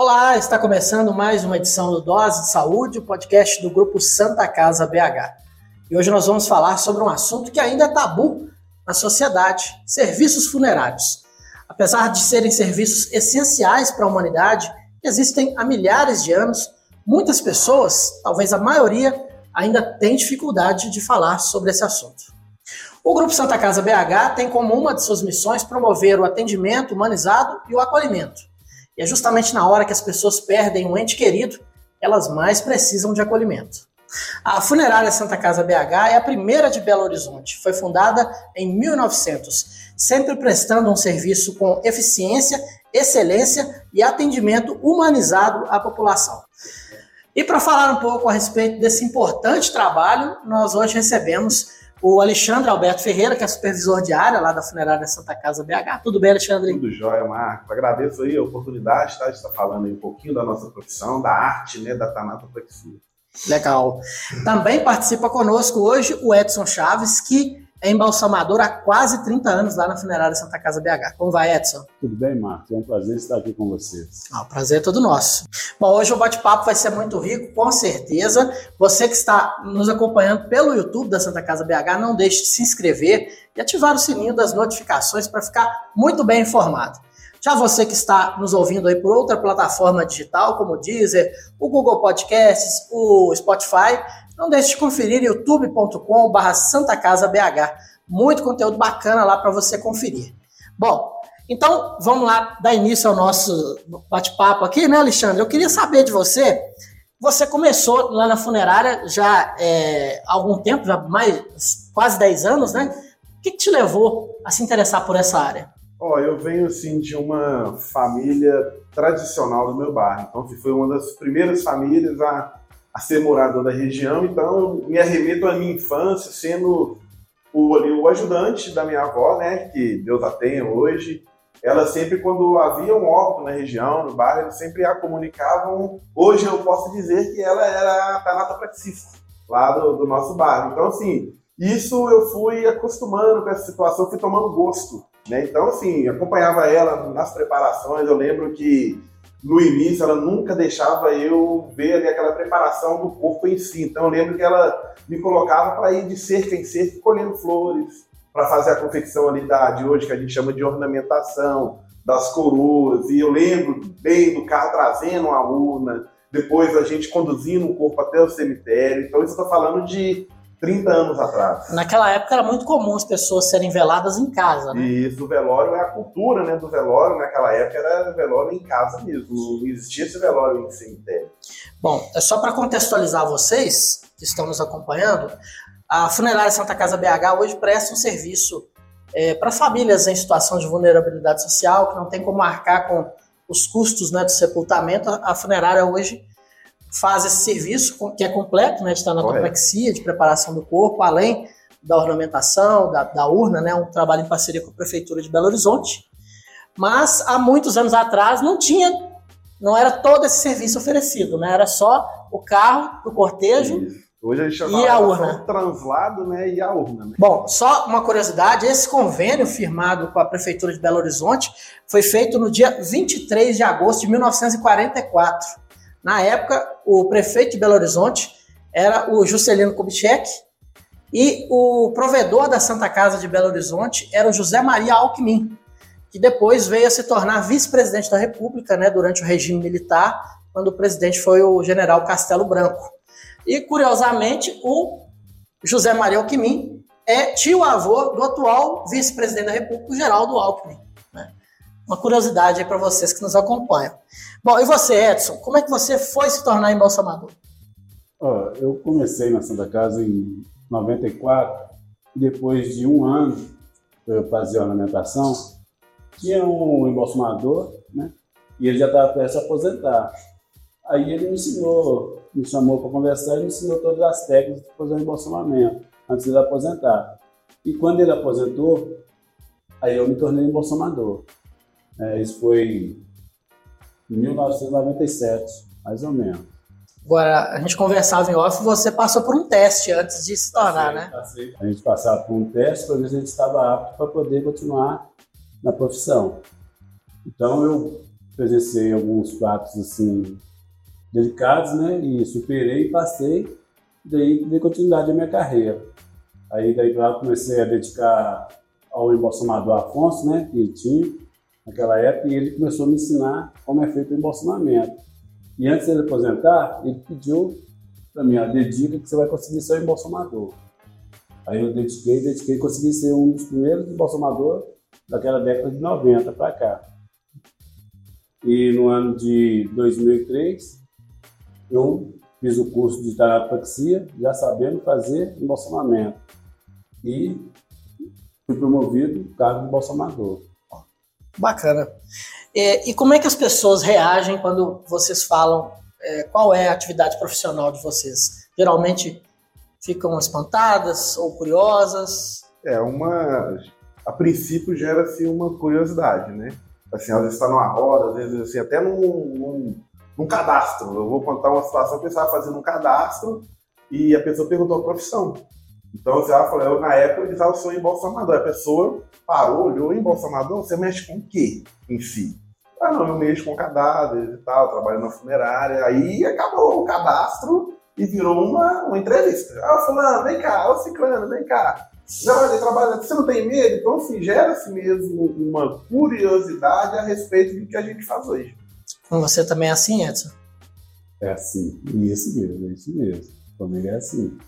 Olá, está começando mais uma edição do Dose de Saúde, o podcast do grupo Santa Casa BH. E hoje nós vamos falar sobre um assunto que ainda é tabu na sociedade: serviços funerários. Apesar de serem serviços essenciais para a humanidade, que existem há milhares de anos, muitas pessoas, talvez a maioria, ainda tem dificuldade de falar sobre esse assunto. O Grupo Santa Casa BH tem como uma de suas missões promover o atendimento humanizado e o acolhimento. E é justamente na hora que as pessoas perdem um ente querido, elas mais precisam de acolhimento. A Funerária Santa Casa BH é a primeira de Belo Horizonte. Foi fundada em 1900, sempre prestando um serviço com eficiência, excelência e atendimento humanizado à população. E para falar um pouco a respeito desse importante trabalho, nós hoje recebemos o Alexandre Alberto Ferreira, que é supervisor de área lá da Funerária Santa Casa BH. Tudo bem, Alexandre? Tudo jóia, Marcos. Agradeço aí a oportunidade tá, de estar falando aí um pouquinho da nossa profissão, da arte, né, da tanatopraxia. Legal. Também participa conosco hoje o Edson Chaves, que é embalsamador há quase 30 anos lá na Funerária Santa Casa BH. Como vai, Edson? Tudo bem, Marcos? É um prazer estar aqui com vocês. Ah, o prazer é todo nosso. Bom, hoje o bate-papo vai ser muito rico, com certeza. Você que está nos acompanhando pelo YouTube da Santa Casa BH, não deixe de se inscrever e ativar o sininho das notificações para ficar muito bem informado. Já você que está nos ouvindo aí por outra plataforma digital, como o Deezer, o Google Podcasts, o Spotify, não deixe de conferir youtube.com.br Santa Casa BH. Muito conteúdo bacana lá para você conferir. Bom, então vamos lá dar início ao nosso bate-papo aqui, né, Alexandre? Eu queria saber de você. Você começou lá na funerária já é, há algum tempo, já mais quase 10 anos, né? O que, te levou a se interessar por essa área? Ó, oh, eu venho assim de uma família tradicional do meu bairro. Então, foi uma das primeiras famílias a, a ser morador da região. Então, me arremeto à minha infância sendo o, ali, o ajudante da minha avó, né, que Deus a tenha hoje. Ela sempre, quando havia um óbito na região, no bairro, eles sempre a comunicavam. Hoje eu posso dizer que ela era a tanatopraxista lá do, do nosso bairro. Então, assim, isso eu fui acostumando com essa situação, fui tomando gosto né? Então, assim, acompanhava ela nas preparações. Eu lembro que no início ela nunca deixava eu ver ali aquela preparação do corpo em si. Então, eu lembro que ela me colocava para ir de cerca em cerca colhendo flores, para fazer a confecção ali da, de hoje, que a gente chama de ornamentação, das coroas. E eu lembro bem do carro trazendo a urna, depois a gente conduzindo o corpo até o cemitério. Então, isso estou falando de 30 anos atrás. Naquela época era muito comum as pessoas serem veladas em casa, né? Isso, o velório é a cultura né, do velório. Naquela época era velório em casa mesmo, não existia esse velório em cemitério. Bom, é só para contextualizar vocês que estão nos acompanhando, a Funerária Santa Casa BH hoje presta um serviço é, para famílias em situação de vulnerabilidade social, que não tem como marcar com os custos né, do sepultamento. A funerária hoje faz esse serviço que é completo, né, de tanatopraxia, de preparação do corpo, além da ornamentação, da, da, urna, né, um trabalho em parceria com a Prefeitura de Belo Horizonte. Mas há muitos anos atrás não tinha, não era todo esse serviço oferecido, né, era só o carro, o cortejo Hoje a gente e a urna. translado né, e a urna. Né? Bom, só uma curiosidade, esse convênio firmado com a Prefeitura de Belo Horizonte foi feito no dia 23 de agosto de 1944 na época, o prefeito de Belo Horizonte era o Juscelino Kubitschek e o provedor da Santa Casa de Belo Horizonte era o José Maria Alckmin, que depois veio a se tornar vice-presidente da República né, durante o regime militar, quando o presidente foi o general Castelo Branco. E, curiosamente, o José Maria Alckmin é tio-avô do atual vice-presidente da República, o Geraldo Alckmin uma curiosidade aí para vocês que nos acompanham. Bom, e você, Edson, como é que você foi se tornar embalsamador? Oh, eu comecei na Santa Casa em 94, depois de um ano eu fazia ornamentação, tinha um embalsamador, né? E ele já estava prestes a aposentar. Aí ele me ensinou, me chamou para conversar e me ensinou todas as técnicas de fazer o embalsamamento, antes de ele aposentar. E quando ele aposentou, aí eu me tornei embalsamador. É, isso foi em 1997, mais ou menos. Agora, a gente conversava em off, você passou por um teste antes de se tornar, passei, né? Passei. A gente passava por um teste para ver se a gente estava apto para poder continuar na profissão. Então, eu presenciei alguns fatos assim delicados, né? E superei, passei, daí dei continuidade à minha carreira. Aí daí lá comecei a dedicar ao embalsamador Afonso, né? Que tinha naquela época, e ele começou a me ensinar como é feito o embalsamamento. E antes de ele aposentar, ele pediu para mim, ó, dedica que você vai conseguir ser um embalsamador. Aí eu dediquei, dediquei consegui ser um dos primeiros embalsamadores daquela década de 90 para cá. E no ano de 2003, eu fiz o curso de taratopraxia, já sabendo fazer embalsamamento. E fui promovido cargo de embalsamador. Bacana. É, e como é que as pessoas reagem quando vocês falam é, qual é a atividade profissional de vocês? Geralmente ficam espantadas ou curiosas? É uma. A princípio gera-se uma curiosidade, né? Assim, às vezes está numa roda, às vezes assim, até num, num, num cadastro. Eu vou contar uma situação que eu estava fazendo um cadastro e a pessoa perguntou a profissão. Então você vai falar, eu na época eu disse, ah, eu sou embalsamador. A pessoa parou, olhou, embalsamador, você mexe com o quê em si? Ah, não, eu mexo com cadáveres e tal, trabalho na funerária. Aí acabou o cadastro e virou uma, uma entrevista. Ah, fulano, vem cá, ô ciclano, vem cá. Não, ele trabalha, você não tem medo? Então, assim, gera-se mesmo uma curiosidade a respeito do que a gente faz hoje. Com você também é assim, Edson? É assim, isso mesmo, é isso mesmo. Comigo é assim.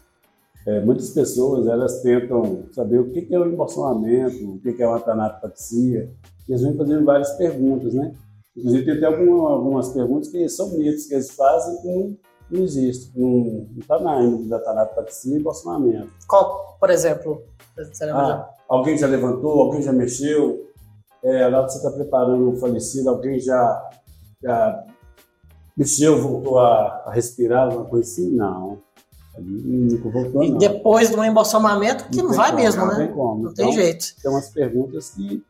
É, muitas pessoas elas tentam saber o que é o embolsamento, o que é uma tanatopatia, e eles vêm fazendo várias perguntas, né? Inclusive tem até alguma, algumas perguntas que são mitos que eles fazem que não, não existe, não está na índice da tanatopatia e embolsamento. Qual, por exemplo? Ah, alguém já levantou, alguém já mexeu, é, lá você está preparando um falecido, alguém já, já mexeu, voltou a, a respirar, alguma coisa assim? Não voltou, e depois do embalsamamento, que não, não vai como, mesmo, não né? Tem como. Não então, tem jeito. Tem umas perguntas que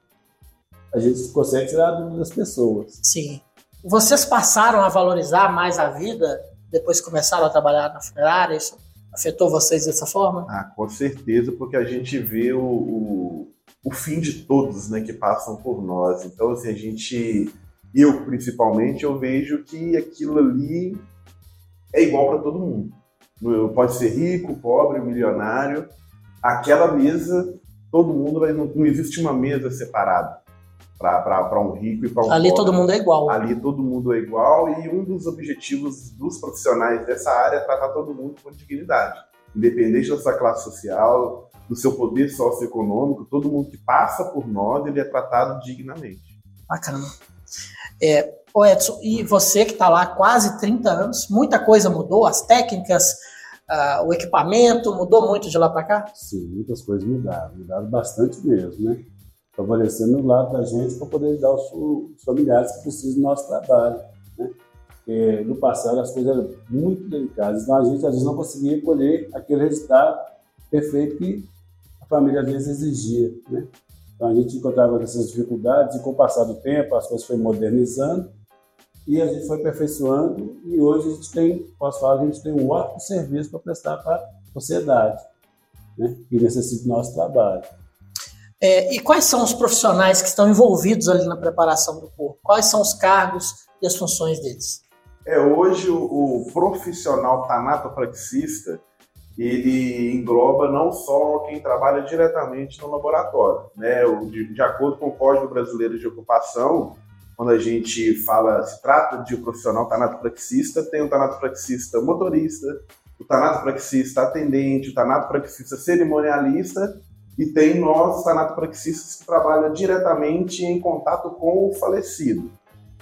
a gente consegue tirar das pessoas. Sim. Vocês passaram a valorizar mais a vida depois que começaram a trabalhar na funerária? Isso afetou vocês dessa forma? Ah, com certeza, porque a gente vê o, o, o fim de todos né, que passam por nós. Então, assim, a gente, eu principalmente, eu vejo que aquilo ali é igual para todo mundo pode ser rico, pobre, milionário. Aquela mesa, todo mundo vai. Não, não existe uma mesa separada para um rico e para um Ali pobre. todo mundo é igual. Ali todo mundo é igual e um dos objetivos dos profissionais dessa área é tratar todo mundo com dignidade. Independente da sua classe social, do seu poder socioeconômico, todo mundo que passa por nós, ele é tratado dignamente. Bacana. É, Ô Edson, e você que está lá há quase 30 anos, muita coisa mudou, as técnicas, uh, o equipamento, mudou muito de lá para cá? Sim, muitas coisas mudaram, mudaram bastante mesmo, né? Favorecendo o lado da gente para poder dar os, os familiares que precisam do nosso trabalho, né? Porque no passado as coisas eram muito delicadas, então a gente às vezes não conseguia colher aquele resultado perfeito que a família às vezes exigia, né? Então a gente encontrava essas dificuldades e com o passar do tempo as coisas foram modernizando e a gente foi aperfeiçoando e hoje a gente tem, posso falar, a gente tem um ótimo serviço para prestar para a sociedade, né, que necessita do nosso trabalho. É, e quais são os profissionais que estão envolvidos ali na preparação do corpo? Quais são os cargos e as funções deles? É, hoje o, o profissional tanatopraxista, ele engloba não só quem trabalha diretamente no laboratório, né? De, de acordo com o Código Brasileiro de Ocupação, quando a gente fala, se trata de um profissional tanatopraxista, tem o tanatopraxista motorista, o tanatopraxista atendente, o tanatopraxista cerimonialista e tem nós, tanatopraxistas, que trabalham diretamente em contato com o falecido.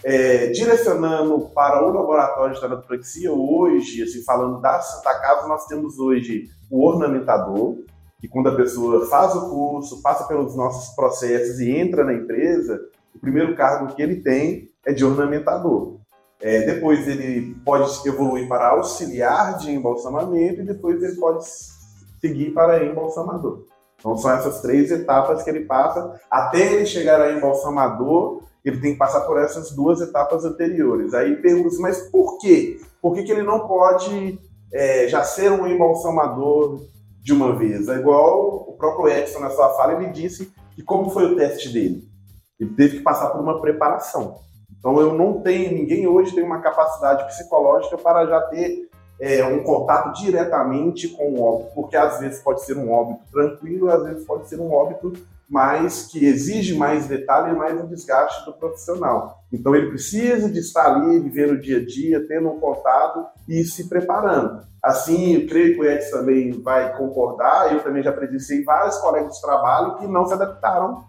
É, direcionando para o laboratório de tanatopraxia, hoje, assim, falando da Santa Casa, nós temos hoje o ornamentador, que quando a pessoa faz o curso, passa pelos nossos processos e entra na empresa, o primeiro cargo que ele tem é de ornamentador. É, depois ele pode evoluir para auxiliar de embalsamamento e depois ele pode seguir para embalsamador. Então são essas três etapas que ele passa. Até ele chegar a embalsamador, ele tem que passar por essas duas etapas anteriores. Aí pergunta mas por quê? Por que, que ele não pode é, já ser um embalsamador de uma vez? É igual o próprio Edson na sua fala, ele disse que como foi o teste dele? Ele teve que passar por uma preparação. Então eu não tenho, ninguém hoje tem uma capacidade psicológica para já ter é, um contato diretamente com o óbito, porque às vezes pode ser um óbito tranquilo, às vezes pode ser um óbito mais que exige mais detalhe e mais um desgaste do profissional. Então ele precisa de estar ali, vivendo o dia a dia, tendo um contato e se preparando. Assim, eu creio que o Edson também vai concordar, eu também já presenciei vários colegas de trabalho que não se adaptaram.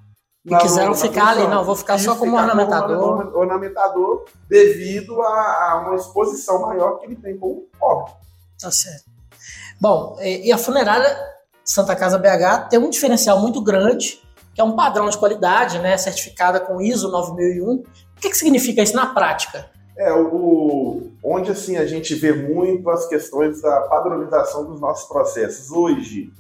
E quiseram ficar ali, não, vou ficar só como ficar ornamentador. Como ornamentador devido a, a, uma exposição maior que ele tem com o óbito. Tá certo. Bom, e a funerária Santa Casa BH tem um diferencial muito grande que é um padrão de qualidade, né, certificada com ISO 9001. O que, que significa isso na prática? É, o, onde assim a gente vê muito as questões da padronização dos nossos processos. Hoje,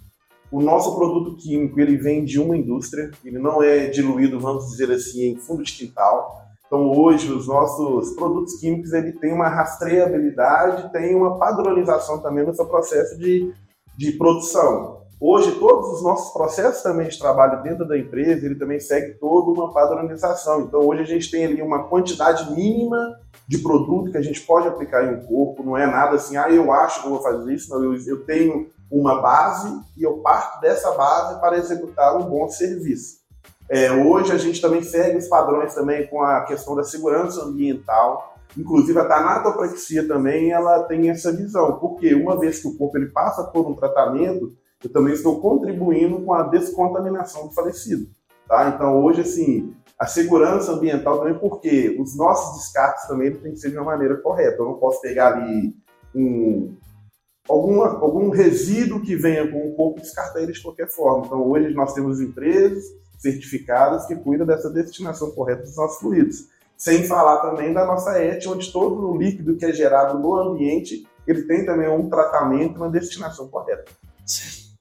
o nosso produto químico ele vem de uma indústria, ele não é diluído, vamos dizer assim, em fundo de quintal. Então hoje os nossos produtos químicos ele tem uma rastreabilidade, tem uma padronização também no seu processo de, de produção. Hoje, todos os nossos processos também de trabalho dentro da empresa, ele também segue toda uma padronização. Então, hoje a gente tem ali uma quantidade mínima de produto que a gente pode aplicar em um corpo. Não é nada assim, ah, eu acho que vou fazer isso. Não, eu, eu tenho uma base e eu parto dessa base para executar um bom serviço. É, hoje a gente também segue os padrões também com a questão da segurança ambiental. Inclusive a tanatopraxia também ela tem essa visão, porque uma vez que o corpo ele passa por um tratamento, eu também estou contribuindo com a descontaminação do falecido. Tá? Então, hoje, assim, a segurança ambiental também, porque os nossos descartes também têm que ser de uma maneira correta. Eu não posso pegar ali um, alguma, algum resíduo que venha com o corpo descartar ele de qualquer forma. Então, hoje nós temos empresas certificadas que cuidam dessa destinação correta dos nossos fluidos. Sem falar também da nossa ética, onde todo o líquido que é gerado no ambiente, ele tem também um tratamento uma destinação correta.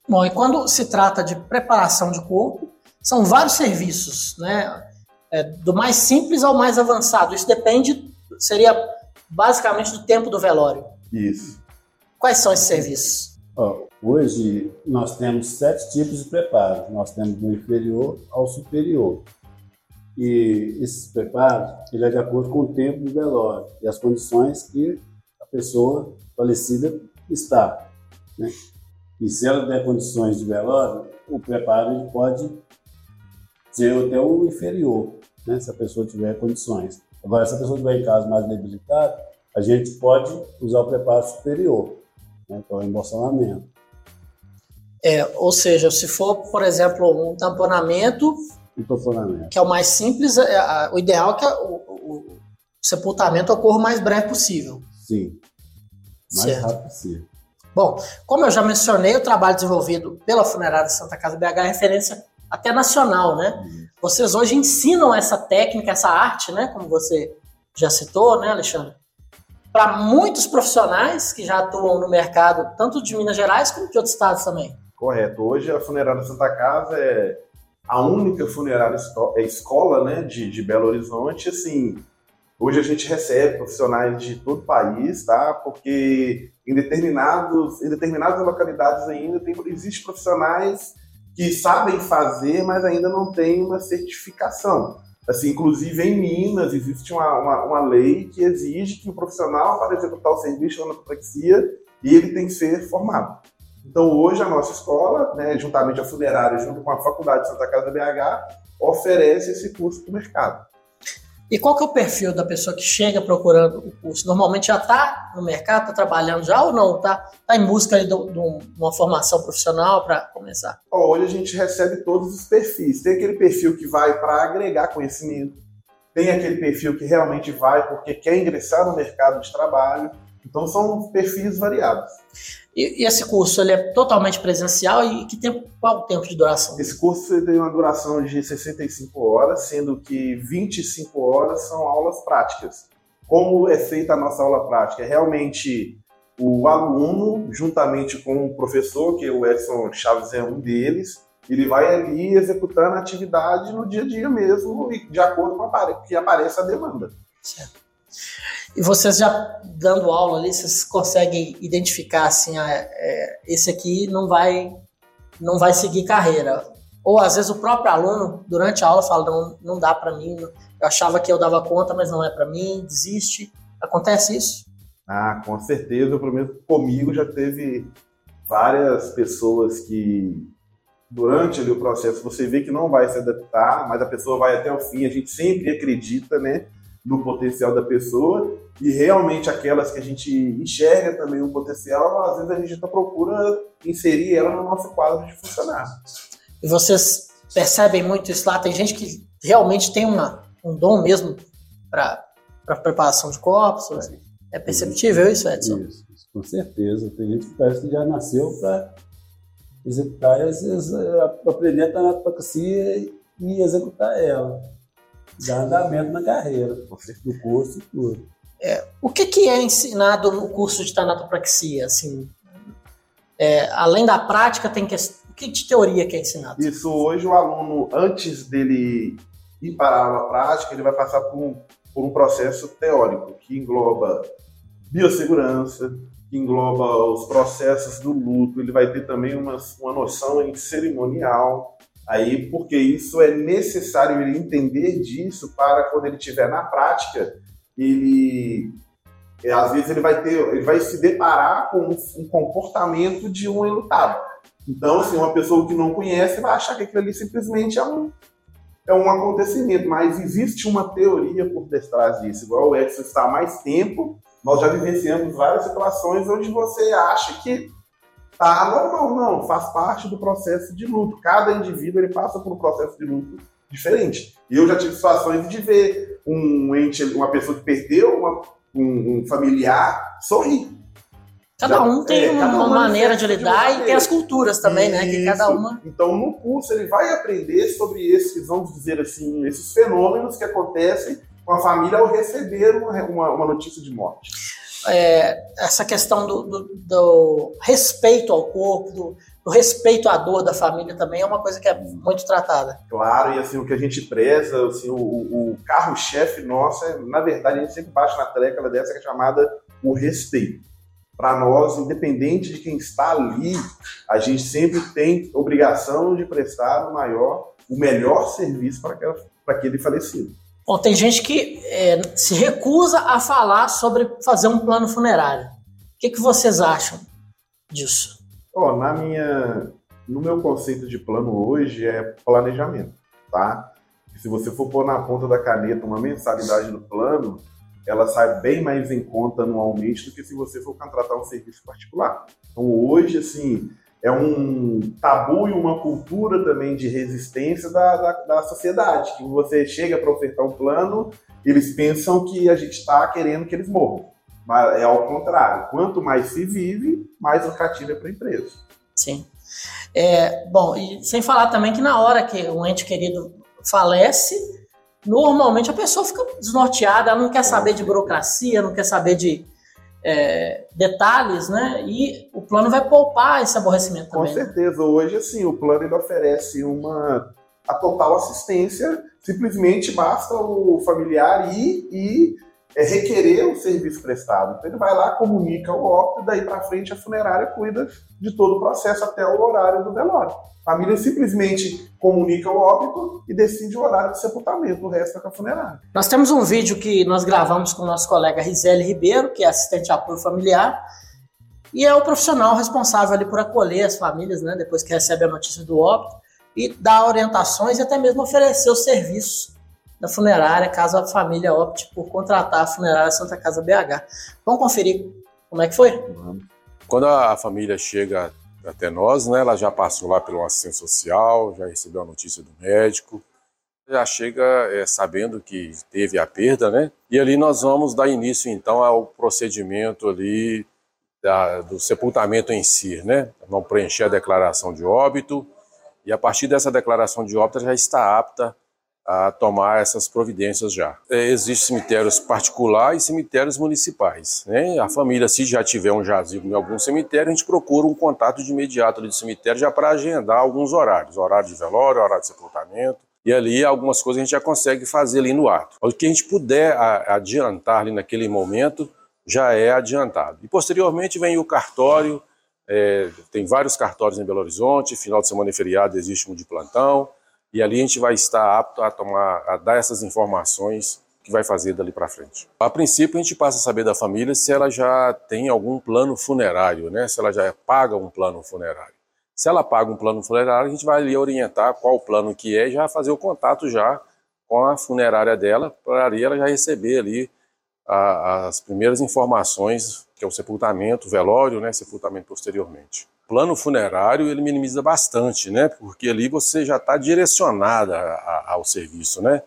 Bom, e quando se trata de preparação de corpo, são vários serviços, né? É, do mais simples ao mais avançado. Isso depende, seria basicamente do tempo do velório. Isso. Quais são esses serviços? Oh, hoje nós temos sete tipos de preparo. Nós temos do inferior ao superior. E esses preparos, ele é de acordo com o tempo do velório e as condições que a pessoa falecida está. Né? E se ela der condições de velório, o preparo pode ser até o inferior, né? se a pessoa tiver condições. Agora, se a pessoa estiver em caso mais debilitado, a gente pode usar o preparo superior, né? que é o embolsamento. É, ou seja, se for, por exemplo, um tamponamento, um tamponamento. que é o mais simples, é, a, o ideal é que a, o, o, o, sepultamento ocorra o mais breve possível. Sim, mais certo. rápido possível. Bom, como eu já mencionei, o trabalho desenvolvido pela Funerária Santa Casa BH é referência até nacional, né? Uhum. Vocês hoje ensinam essa técnica, essa arte, né? Como você já citou, né, Alexandre? Para muitos profissionais que já atuam no mercado, tanto de Minas Gerais como de outros estados também. Correto. Hoje a Funerária Santa Casa é a única funerária é escola né, de, de Belo Horizonte, assim, Hoje a gente recebe profissionais de todo o país, tá? Porque em, determinados, em determinadas localidades ainda tem, existe profissionais que sabem fazer, mas ainda não têm uma certificação. Assim, inclusive em Minas existe uma, uma, uma lei que exige que o profissional para executar o serviço de anapopraxia ele tem que ser formado. Então hoje a nossa escola, né, juntamente a funerária, junto com a Faculdade de Santa Casa BH, oferece esse curso para o mercado. E qual que é o perfil da pessoa que chega procurando o curso? Normalmente já está no mercado, está trabalhando já ou não? Está tá em busca de, uma formação profissional para começar? Hoje a gente recebe todos os perfis. Tem aquele perfil que vai para agregar conhecimento, tem aquele perfil que realmente vai porque quer ingressar no mercado de trabalho. Então são perfis variados. E, e, esse curso ele é totalmente presencial e que tempo, qual o tempo de duração? Esse curso tem uma duração de 65 horas, sendo que 25 horas são aulas práticas. Como é feita a nossa aula prática? É realmente o aluno, juntamente com o professor, que o Edson Chaves é um deles, ele vai ali executando a atividade no dia a dia mesmo, de acordo com a que apareça a demanda. Certo. E vocês já dando aula ali, vocês conseguem identificar assim, ah, é, esse aqui não vai não vai seguir carreira. Ou às vezes o próprio aluno, durante a aula, fala: não, não dá para mim, eu achava que eu dava conta, mas não é para mim, desiste. Acontece isso? Ah, com certeza. Pelo menos comigo já teve várias pessoas que, durante ali, o processo, você vê que não vai se adaptar, mas a pessoa vai até o fim. A gente sempre acredita, né? No potencial da pessoa e realmente aquelas que a gente enxerga também o potencial, às vezes a gente procura inserir ela no nosso quadro de funcionário. E vocês percebem muito isso lá? Tem gente que realmente tem uma, um dom mesmo para preparação de corpos? É, é perceptível isso, Edson? Isso, isso, com certeza. Tem gente que parece que já nasceu para executar, e às vezes é, aprender a tanatopraxia e executar ela dar andamento na carreira, do curso e tudo. É, o que, que é ensinado no curso de tanatopraxia? Assim, é, além da prática, tem que, o que de teoria que é ensinado? Isso, hoje o aluno, antes dele ir para a aula prática, ele vai passar por um, por um processo teórico, que engloba biossegurança, que engloba os processos do luto, ele vai ter também uma, uma noção em cerimonial, Aí, porque isso é necessário ele entender disso para quando ele estiver na prática, ele é, às vezes ele vai ter, ele vai se deparar com um, comportamento de um enlutado. Então, assim, uma pessoa que não conhece vai achar que aquilo ali simplesmente é um, é um acontecimento, mas existe uma teoria por detrás disso. Igual o Edson está há mais tempo, nós já vivenciamos várias situações onde você acha que tá normal, não, faz parte do processo de luto. Cada indivíduo ele passa por um processo de luto diferente. E eu já tive situações de ver um ente, uma pessoa que perdeu uma, um, um, familiar sorrir. Cada um tem é, uma, uma maneira de lidar de e tem as culturas também, Isso. né? Que cada uma. Então, no curso, ele vai aprender sobre esses, vamos dizer assim, esses fenômenos que acontecem com a família ao receber uma, uma, uma notícia de morte é, essa questão do, do, do, respeito ao corpo, do, do, respeito à dor da família também é uma coisa que é muito tratada. Claro, e assim, o que a gente preza, assim, o, o carro-chefe nosso, é, na verdade, a gente sempre bate na tecla dessa que é chamada o respeito. Para nós, independente de quem está ali, a gente sempre tem obrigação de prestar o maior, o melhor serviço para aquele falecido. Bom, tem gente que é, se recusa a falar sobre fazer um plano funerário. O que, que vocês acham disso? Oh, na minha, no meu conceito de plano hoje é planejamento, tá? Se você for pôr na ponta da caneta uma mensalidade do plano, ela sai bem mais em conta anualmente do que se você for contratar um serviço particular. Então hoje, assim, é um tabu e uma cultura também de resistência da, da, da sociedade, que você chega para ofertar um plano, eles pensam que a gente está querendo que eles morram. Mas é ao contrário, quanto mais se vive, mais lucrativo é para a empresa. Sim. É, bom, e sem falar também que na hora que um ente querido falece, normalmente a pessoa fica desnorteada, ela não quer saber de burocracia, não quer saber de é, detalhes, né? E o plano vai poupar esse aborrecimento também. Com né? certeza. Hoje, assim, o plano ele oferece uma a total assistência. Simplesmente basta o familiar ir e é, requerer o serviço prestado. Então ele vai lá, comunica o óbito, daí para frente a funerária cuida de todo o processo até o horário do velório. A família simplesmente comunica o óbito e decide o horário de sepultamento, o resto é com a funerária. Nós temos um vídeo que nós gravamos com o nosso colega Rizele Ribeiro, que é assistente de apoio familiar, e é o profissional responsável ali por acolher as famílias, né, depois que recebe a notícia do óbito, e dar orientações e até mesmo oferecer os serviços da funerária, caso a família opte por contratar a funerária Santa Casa BH. Vamos conferir como é que foi? Quando a família chega até nós, né, ela já passou lá pelo assistente social, já recebeu a notícia do médico, já chega é, sabendo que teve a perda, né? E ali nós vamos dar início então ao procedimento ali da, do sepultamento em si, né? Vamos preencher a declaração de óbito e a partir dessa declaração de óbito já está apta a tomar essas providências já. É, Existem cemitérios particulares e cemitérios municipais. Né? A família, se já tiver um jazigo em algum cemitério, a gente procura um contato de imediato ali do cemitério já para agendar alguns horários, horário de velório, horário de sepultamento. E ali algumas coisas a gente já consegue fazer ali no ato. O que a gente puder adiantar ali naquele momento já é adiantado. E posteriormente vem o cartório, É, tem vários cartórios em Belo Horizonte, final de semana e feriado existe um de plantão, e ali a gente vai estar apto a tomar, a dar essas informações que vai fazer dali para frente. A princípio, a gente passa a saber da família se ela já tem algum plano funerário, né? Se ela já paga um plano funerário. Se ela paga um plano funerário, a gente vai ali orientar qual plano que é e já fazer o contato já com a funerária dela, para ela já receber ali a, as primeiras informações, que é o sepultamento, o velório, né, sepultamento posteriormente. Plano funerário, ele minimiza bastante, né, porque ali você já está direcionada ao serviço, né.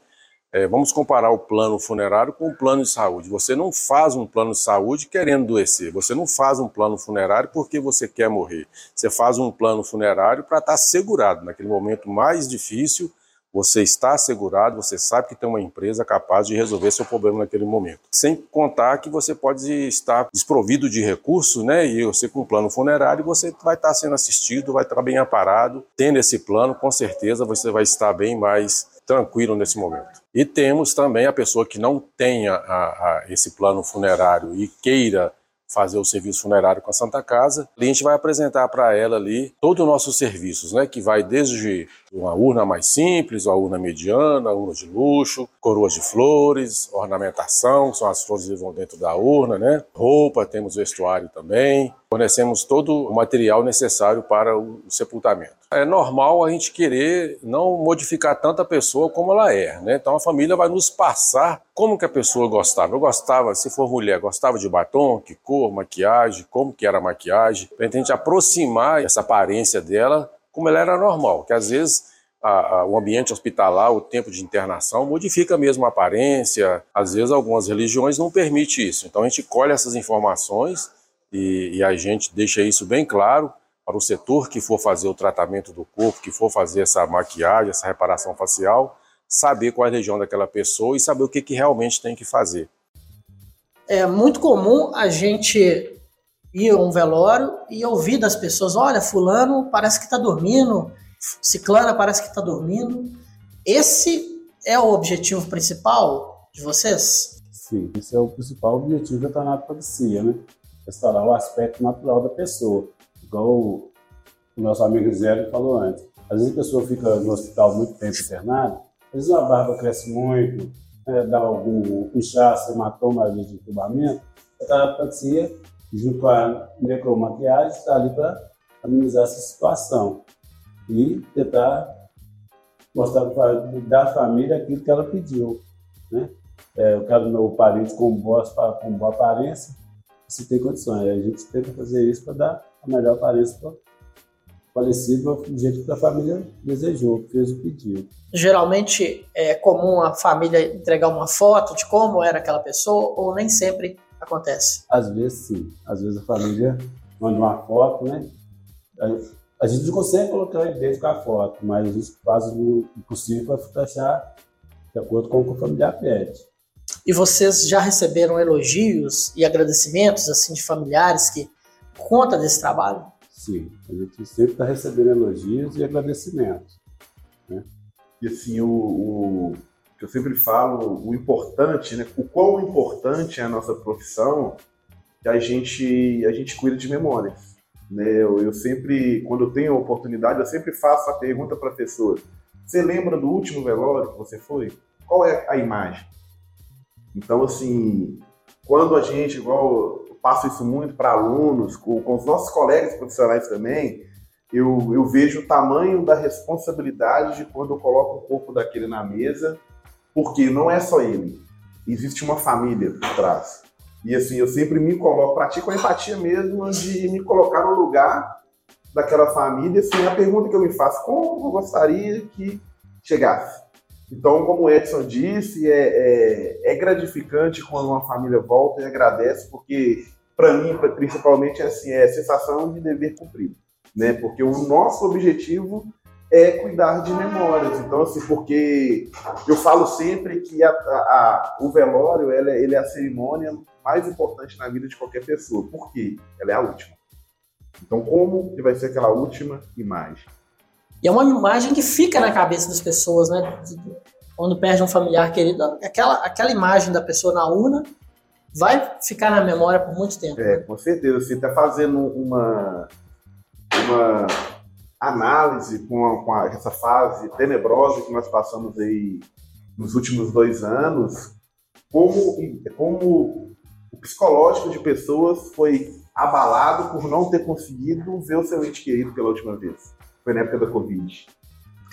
É, vamos comparar o plano funerário com o plano de saúde. Você não faz um plano de saúde querendo adoecer. Você não faz um plano funerário porque você quer morrer. Você faz um plano funerário para estar tá segurado naquele momento mais difícil você está assegurado, você sabe que tem uma empresa capaz de resolver seu problema naquele momento. Sem contar que você pode estar desprovido de recursos, né? E você com um plano funerário, você vai estar sendo assistido, vai estar bem aparado. Tendo esse plano, com certeza você vai estar bem mais tranquilo nesse momento. E temos também a pessoa que não tenha a, a, esse plano funerário e queira fazer o serviço funerário com a Santa Casa. a gente vai apresentar para ela ali todos os nossos serviços, né, que vai desde uma urna mais simples, uma urna mediana, urna de luxo, coroas de flores, ornamentação, são as flores que vão dentro da urna, né? Roupa, temos vestuário também. Fornecemos todo o material necessário para o sepultamento. É normal a gente querer não modificar tanta pessoa como ela é, né? Então a família vai nos passar como que a pessoa gostava. Eu gostava, se for mulher, gostava de batom, que cor, maquiagem, como que era a maquiagem, para a gente aproximar essa aparência dela como ela era normal, que às vezes a, a, o ambiente hospitalar, o tempo de internação, modifica mesmo a aparência. Às vezes, algumas religiões não permitem isso. Então, a gente colhe essas informações e, e, a gente deixa isso bem claro para o setor que for fazer o tratamento do corpo, que for fazer essa maquiagem, essa reparação facial, saber qual é a região daquela pessoa e saber o que, que realmente tem que fazer. É muito comum a gente ir a um velório e ouvir das pessoas: olha, Fulano parece que está dormindo, Ciclana parece que está dormindo. Esse é o objetivo principal de vocês? Sim, esse é o principal objetivo da tanatopraxia, né? Restaurar o aspecto natural da pessoa. Igual o, nosso amigo Zé falou antes. Às vezes a pessoa fica no hospital muito tempo internada, às vezes a barba cresce muito, né, dá algum inchaço, hematoma de entubamento. A tanatopraxia, junto com a necromaquiagem, está ali para amenizar essa situação e tentar mostrar da família aquilo que ela pediu. Né? É, eu quero meu parente com com boa aparência, se tem condições. A gente tenta fazer isso para dar a melhor aparência para falecido do jeito que a família desejou, fez o pedido. Geralmente é comum a família entregar uma foto de como era aquela pessoa ou nem sempre acontece? Às vezes sim. Às vezes a família manda uma foto, né? A gente não consegue colocar ele dentro com a foto, mas a gente faz o possível para achar de acordo com o que o familiar pede. E vocês já receberam elogios e agradecimentos assim de familiares que conta desse trabalho? Sim, a gente sempre está recebendo elogios e agradecimentos. Né? E assim, o, o, eu sempre falo, o importante, né? o quão importante é a nossa profissão, que a gente, a gente cuida de memórias. Né? Eu, eu sempre, quando eu tenho a oportunidade, eu sempre faço a pergunta para a pessoa: você lembra do último velório que você foi? Qual é a imagem? Então, assim, quando a gente, igual eu passo isso muito para alunos, com, com, os nossos colegas profissionais também, eu, eu vejo o tamanho da responsabilidade de quando eu coloco o corpo daquele na mesa, porque não é só ele, existe uma família por trás. E assim, eu sempre me coloco, pratico a empatia mesmo de me colocar no lugar daquela família. Assim, a pergunta que eu me faço, como eu gostaria que chegasse? Então, como o Edson disse, é, é, é gratificante quando uma família volta e agradece, porque para mim, principalmente, assim, é a sensação de dever cumprido. Né? Porque o nosso objetivo é cuidar de memórias. Então, assim, porque eu falo sempre que a, a, a, o velório ele, é, ele é a cerimônia mais importante na vida de qualquer pessoa. Por quê? Ela é a última. Então, como que vai ser aquela última imagem? E é uma imagem que fica na cabeça das pessoas, né? Quando perde um familiar querido, aquela, aquela imagem da pessoa na urna vai ficar na memória por muito tempo. É, com certeza. Você está fazendo uma, uma análise com, a, com a, essa fase tenebrosa que nós passamos aí nos últimos dois anos, como, como o psicológico de pessoas foi abalado por não ter conseguido ver o seu ente querido pela última vez. Foi na época da Covid.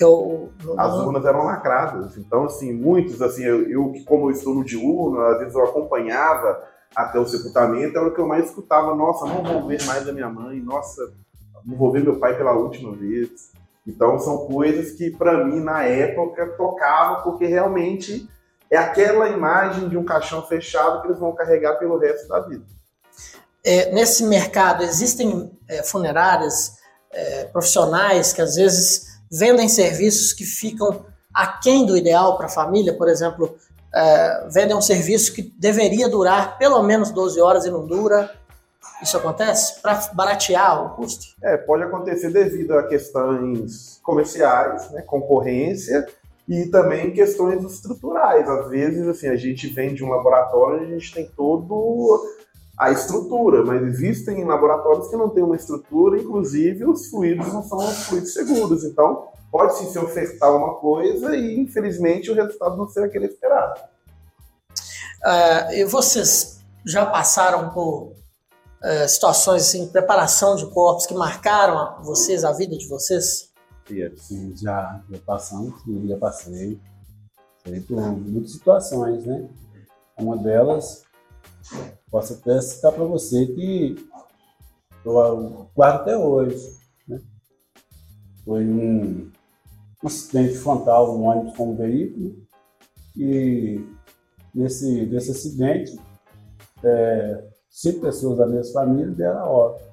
Eu, As urnas eram lacradas. Então, assim, muitos, assim, eu, eu como eu estou no diurno, às vezes eu acompanhava até o sepultamento, era o que eu mais escutava. Nossa, não vou ver mais a minha mãe. Nossa, vou ver meu pai pela última vez. Então, são coisas que, para mim, na época, tocava, porque realmente é aquela imagem de um caixão fechado que eles vão carregar pelo resto da vida. É, nesse mercado, existem é, funerárias é, profissionais que, às vezes, vendem serviços que ficam aquém do ideal para a família, por exemplo, é, vendem um serviço que deveria durar pelo menos 12 horas e não dura. Isso acontece para baratear o custo? É, pode acontecer devido a questões comerciais, né, concorrência e também questões estruturais. Às vezes, assim, a gente vende um laboratório, a gente tem todo a estrutura, mas existem laboratórios que não têm uma estrutura, inclusive os fluidos não são fluidos seguros. Então, pode sim se ofertar uma coisa e, infelizmente, o resultado não ser aquele esperado. Uh, e vocês já passaram por uh, situações assim, preparação de corpos que marcaram vocês, a vida de vocês? Sim, já, já passamos, já passei. Passei por muitas situações, né? Uma delas Posso até citar para você que eu guardo até hoje. Né? Foi um, um acidente frontal, um ônibus com um veículo, e nesse, nesse acidente, é, cinco pessoas da mesma família deram a óbito.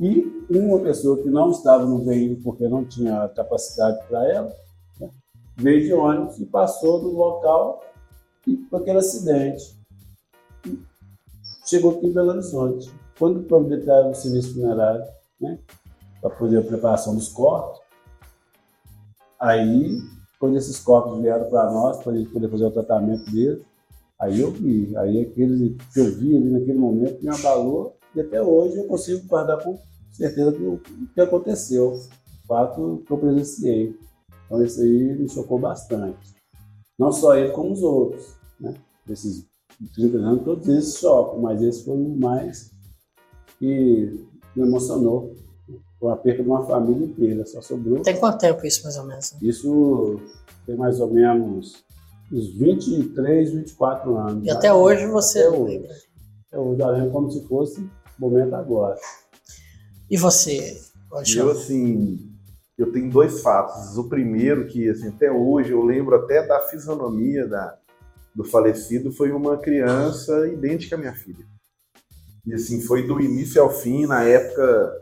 E uma pessoa que não estava no veículo porque não tinha capacidade para ela, né? veio de ônibus e passou do local por aquele acidente chegou aqui em Belo Horizonte. Quando o serviço funerário, né, para fazer a preparação dos corpos, aí, quando esses corpos vieram para nós, para a gente poder fazer o tratamento deles, aí eu vi, aí aqueles que eu vi ali naquele momento me abalou, e até hoje eu consigo guardar com certeza que o que aconteceu, o fato que eu presenciei. Então isso aí me chocou bastante. Não só ele, como os outros, né? Esses 30 anos, todos esses chocam, mas esse foi o mais que me emocionou. Foi a perda de uma família inteira, só sobrou. Tem quanto tempo isso, mais ou menos? Isso tem mais ou menos uns 23, 24 anos. E até hoje você até hoje. lembra? Eu lembro como se fosse o momento agora. E você? Eu, assim, eu tenho dois fatos. O primeiro, que assim, até hoje eu lembro até da fisionomia da, do falecido foi uma criança idêntica à minha filha. E assim, foi do início ao fim, na época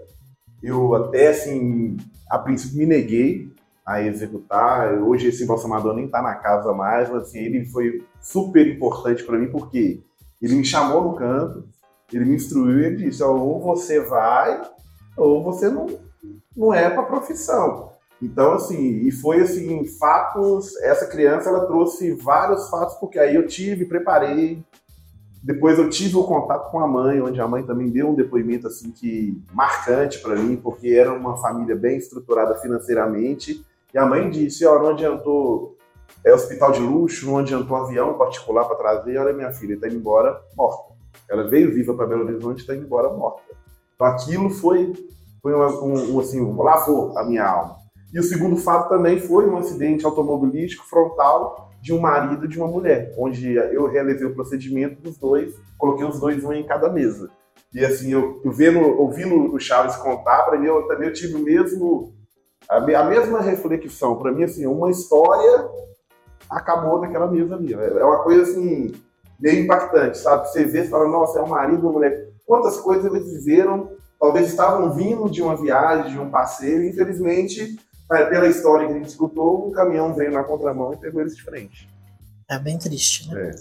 eu até assim, a princípio me neguei a executar. Hoje esse embalsamador nem está na casa mais, mas assim, ele foi super importante para mim porque ele me chamou no canto, ele me instruiu e ele disse: ou você vai, ou você não, não é para profissão. Então, assim, e foi assim, fatos, essa criança ela trouxe vários fatos, porque aí eu tive, preparei, depois eu tive o contato com a mãe, onde a mãe também deu um depoimento assim que marcante para mim, porque era uma família bem estruturada financeiramente, e a mãe disse, ó, não adiantou é hospital de luxo, não adiantou avião particular para trazer, olha minha filha, está indo embora morta. Ela veio viva para Belo Horizonte, está indo embora morta. Então aquilo foi, foi uma, um, um, assim, um, lavou a minha alma. E o segundo fato também foi um acidente automobilístico frontal de um marido e de uma mulher, onde eu realizei o procedimento dos dois, coloquei os dois um em cada mesa. E assim, eu, eu vendo, ouvindo o Chaves contar, para mim eu também eu tive o mesmo a, a mesma reflexão. Para mim assim, uma história acabou naquela mesa ali. É uma coisa assim meio impactante, sabe? Você vê, você fala, nossa, é um marido, uma mulher. Quantas coisas eles viveram? Talvez estavam vindo de uma viagem, de um passeio, e infelizmente pela história que a gente escutou, um caminhão veio na contramão e pegou eles de frente. É bem triste, né? É.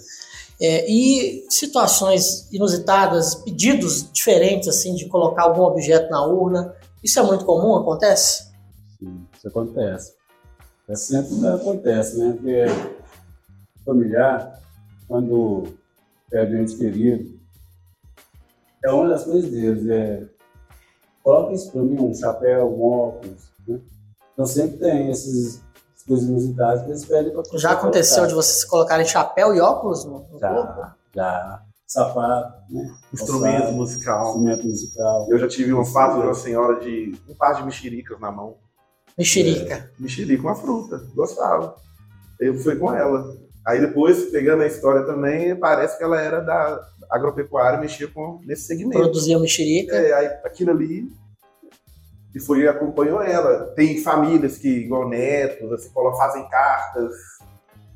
É, e situações inusitadas, pedidos diferentes, assim, de colocar algum objeto na urna, isso é muito comum? Acontece? Isso acontece. É sempre acontece, né? Porque familiar, quando perde um ente querido, é uma das coisas deles, é coloca isso para mim, um chapéu, um óculos. Né? Então sempre tem esses coisas inusitadas que eles pedem para Já aconteceu colocar. de vocês colocarem chapéu e óculos no, no já, corpo? Já, sapato, né? Instrumento Alçado, musical. Instrumento musical. Eu já tive um fato de uma senhora de um par de mexericas na mão. Mexerica? É, mexerica, uma fruta. Gostava. Eu fui com ela. Aí depois, pegando a história também, parece que ela era da agropecuária, mexia com nesse segmento. Produzia mexerica. É, aí aquilo ali e foi acompanhou ela. Tem famílias que, igual netos, assim, fazem cartas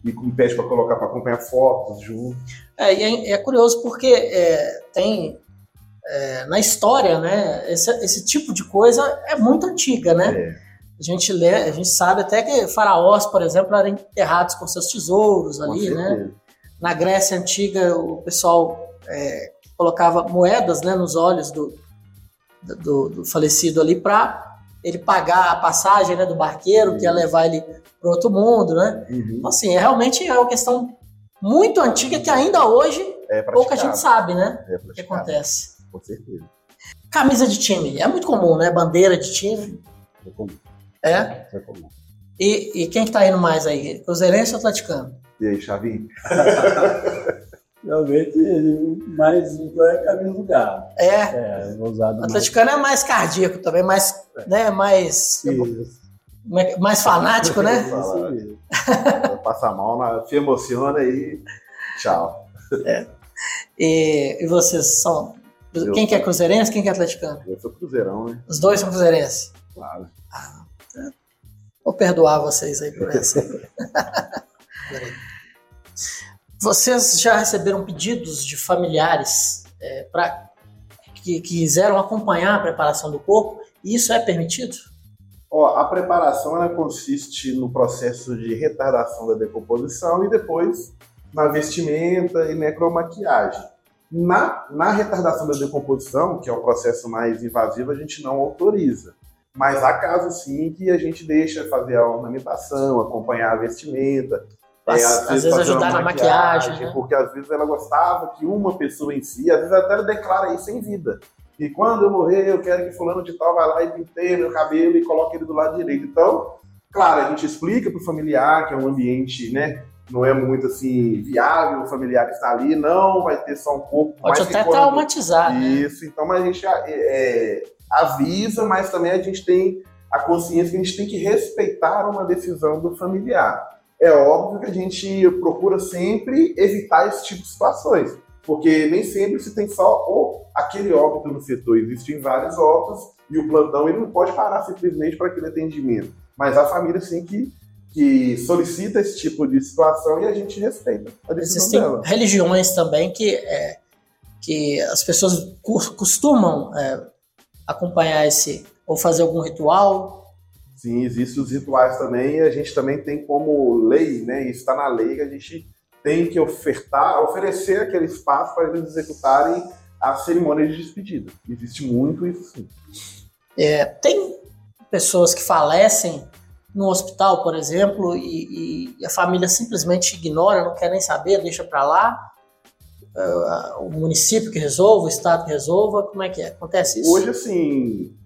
e pede para colocar para acompanhar fotos junto. É, e é, é curioso porque é, tem é, na história, né? Esse, esse, tipo de coisa é muito antiga, né? É. A gente lê, a gente sabe até que faraós, por exemplo, eram enterrados com seus tesouros ali, né? Na Grécia antiga, o pessoal é, colocava moedas, né, nos olhos do, do, do falecido ali para ele pagar a passagem né, do barqueiro que ia levar ele para outro mundo, né? Uhum. Então, assim, é, realmente é uma questão muito antiga que ainda hoje é pouca gente sabe, né? É o que acontece. Com certeza. Camisa de time, é muito comum, né? Bandeira de time. É comum. É? É comum. E, e quem que tá indo mais aí? Cruzeirense ou Atleticano? E aí, Chavinho? Realmente, mais é caminho do galo. É. É, usado atleticano mais... é mais cardíaco também, mais, né, mais, Isso. mais fanático, né? Passa mal, na... se emociona e tchau. É. E, e vocês são. Eu quem que é cruzeirense, quem que é atleticano? Eu sou cruzeirão, né? Os dois são cruzeirenses? Claro. Ah, vou perdoar vocês aí por essa. Vocês já receberam pedidos de familiares é, para que, que quiseram acompanhar a preparação do corpo? E isso é permitido? Ó, a preparação ela consiste no processo de retardação da decomposição e depois na vestimenta e necromaquiagem. Na, na retardação da decomposição, que é o processo mais invasivo, a gente não autoriza. Mas há casos sim que a gente deixa fazer a ornamentação, acompanhar a vestimenta, é, às, às, vezes ajudar na maquiagem, maquiagem né? porque às vezes ela gostava que uma pessoa em si, às vezes até ela declara isso em vida. E quando eu morrer, eu quero que fulano de tal vá lá e penteie meu cabelo e coloque ele do lado direito. Então, claro, a gente explica para o familiar que é um ambiente, né, não é muito assim viável, o familiar que está ali, não vai ter só um corpo Pode até traumatizar. Né? Isso, né? então mas a gente é, é, avisa, mas também a gente tem a consciência que a gente tem que respeitar uma decisão do familiar. É óbvio que a gente procura sempre evitar esse tipo de situações, porque nem sempre se tem só o, aquele óbito no setor, existem vários óbitos e o plantão ele não pode parar simplesmente para aquele atendimento, mas a família sim que, que solicita esse tipo de situação e a gente respeita a decisão Existem dela. religiões também que, é, que as pessoas costumam é, acompanhar esse ou fazer algum ritual Sim, existem os rituais também, e a gente também tem como lei, né? Isso está na lei que a gente tem que ofertar, oferecer aquele espaço para eles executarem a cerimônia de despedida. Existe muito isso sim. É, tem pessoas que falecem no hospital, por exemplo, e, e, a família simplesmente ignora, não quer nem saber, deixa para lá. Uh, o município que resolva, o estado que resolva, como é que é? Acontece isso? Hoje, assim,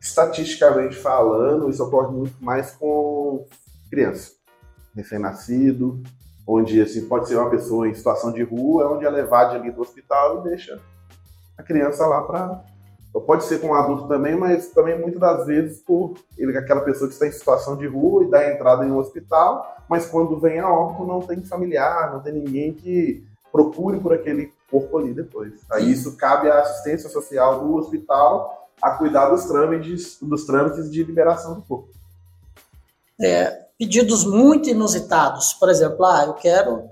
estatisticamente falando, isso ocorre muito mais com criança, recém-nascido, onde assim, pode ser uma pessoa em situação de rua, onde ela evade ali do hospital e deixa a criança lá para. Pode ser com um adulto também, mas também muitas das vezes por ele, aquela pessoa que está em situação de rua e dá entrada em um hospital, mas quando vem a óbito não tem familiar, não tem ninguém que procure por aquele corpo ali depois. Aí isso cabe à assistência social do hospital a cuidar dos trâmites, dos trâmites de liberação do corpo. É, pedidos muito inusitados, por exemplo, ah, eu quero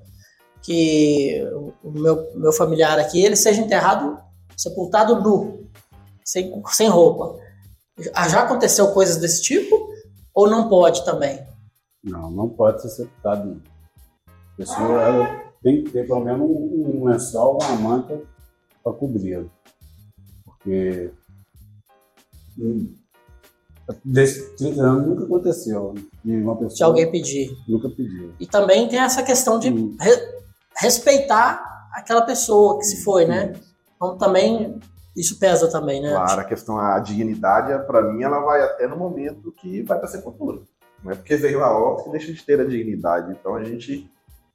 que o meu, meu familiar aqui ele seja enterrado, sepultado nu, sem, sem roupa. Já aconteceu coisas desse tipo ou não pode também? Não, não pode ser sepultado nu. A pessoa tem que ter pelo menos um, um lençol, uma manta para cobri-lo. Porque Desses 30 anos nunca aconteceu. De uma pessoa. De alguém pedir. Nunca pediu. E também tem essa questão de re respeitar aquela pessoa que se foi, né? Então também Isso pesa também, né? Claro, a questão, a dignidade, para mim, ela vai até no momento que vai para a sepultura. Não é porque veio a óbito que deixa de ter a dignidade. Então a gente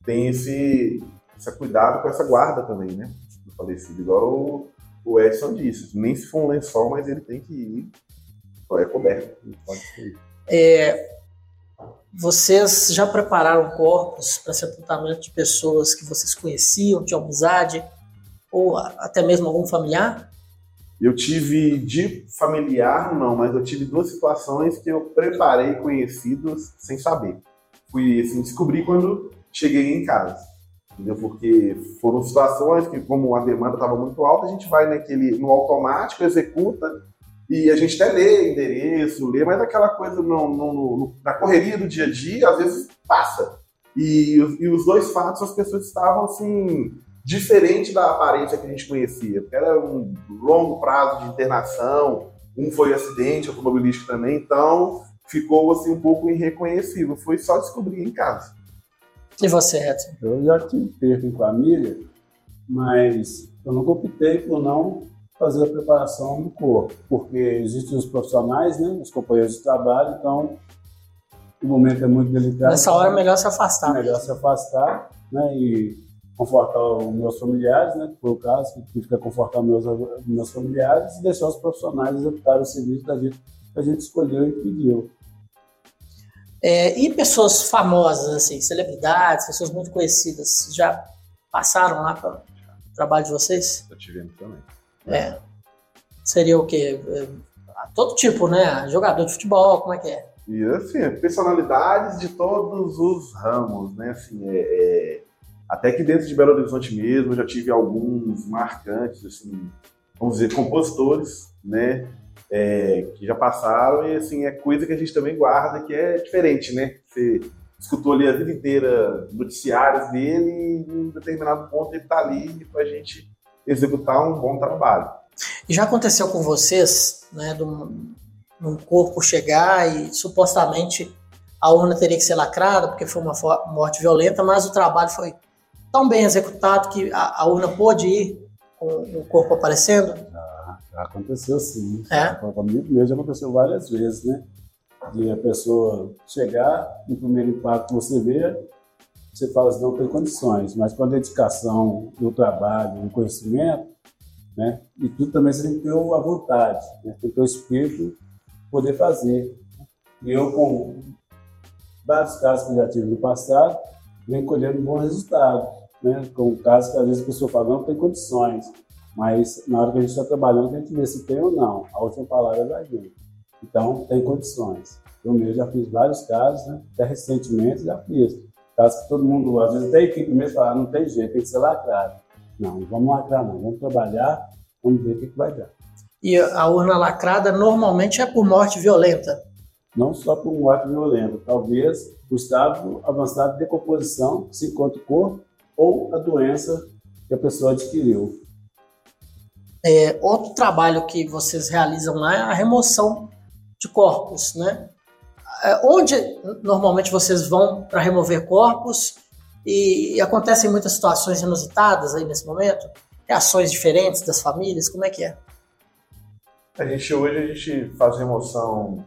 tem esse, esse cuidado com essa guarda também, né? Do falecido. Igual o, o Edson disse, nem se for um lençol, mas ele tem que ir. É coberto. Pode ser. É, vocês já prepararam corpos para sepultamento de pessoas que vocês conheciam, de amizade, ou até mesmo algum familiar? Eu tive de familiar, não, mas eu tive duas situações que eu preparei conhecidos sem saber. Fui assim, descobrir quando cheguei em casa. Entendeu? Porque foram situações que, como a demanda estava muito alta, a gente vai naquele, no automático, executa, e a gente até lê endereço, lê, mas aquela coisa no, no, na correria do dia a dia, às vezes passa. E, e os dois fatos, as pessoas estavam assim, diferente da aparência que a gente conhecia, era um longo prazo de internação, um foi acidente automobilístico também, então ficou assim um pouco irreconhecível. Foi só descobrir em casa. E você, Edson? Eu já tive perco em família, mas eu nunca optei por não fazer a preparação do corpo, porque existem os profissionais, né, os companheiros de trabalho, então o momento é muito delicado. Nessa hora é melhor se afastar. É melhor se afastar, né, e confortar os meus familiares, né, que foi o caso, que tive que confortar meus, meus familiares e deixar os profissionais executarem o serviço da gente que a gente escolheu e pediu. É, e pessoas famosas, assim, celebridades, pessoas muito conhecidas, já passaram lá para o trabalho de vocês? Já tivemos também. É. Seria o quê? É, todo tipo, né? Jogador de futebol, como é que é? E assim, personalidades de todos os ramos, né? Assim, é, é até que dentro de Belo Horizonte mesmo, eu já tive alguns marcantes, assim, vamos dizer, compositores, né? É, que já passaram e, assim, é coisa que a gente também guarda, que é diferente, né? Você escutou ali a vida inteira noticiários dele e em um determinado ponto ele tá ali pra gente executar um bom trabalho. E já aconteceu com vocês, né, de um, corpo chegar e supostamente a urna teria que ser lacrada porque foi uma morte violenta, mas o trabalho foi tão bem executado que a, a urna pôde ir com o corpo aparecendo? Já, já aconteceu sim. É? Comigo mesmo já aconteceu várias vezes, né? De a pessoa chegar, no primeiro impacto você vê, você fala assim, não tem condições, mas com a dedicação do trabalho, do conhecimento, né? E tudo também você tem que ter a vontade, né? tem que ter o espírito poder fazer. E eu, com vários casos que já tive no passado, vem colhendo bons resultados. Né? Com casos que às vezes a pessoa fala, não tem condições, mas na hora que a gente está trabalhando, a gente vê se tem ou não. A última palavra é da gente. Então, tem condições. Eu mesmo já fiz vários casos, né? até recentemente já fiz. Casos que todo mundo, às vezes até a equipe mesmo fala, ah, não tem jeito, tem que ser lacrado. Não, vamos lacrar não, vamos trabalhar, vamos ver o que, que vai dar. E a urna lacrada normalmente é por morte violenta? Não só por morte violenta, talvez o estado avançado de decomposição, se encontra o corpo, ou a doença que a pessoa adquiriu. É, outro trabalho que vocês realizam lá é a remoção de corpos, né? É, onde normalmente vocês vão para remover corpos e, e, acontecem muitas situações inusitadas aí nesse momento? Reações diferentes das famílias, como é que é? A gente hoje a gente faz remoção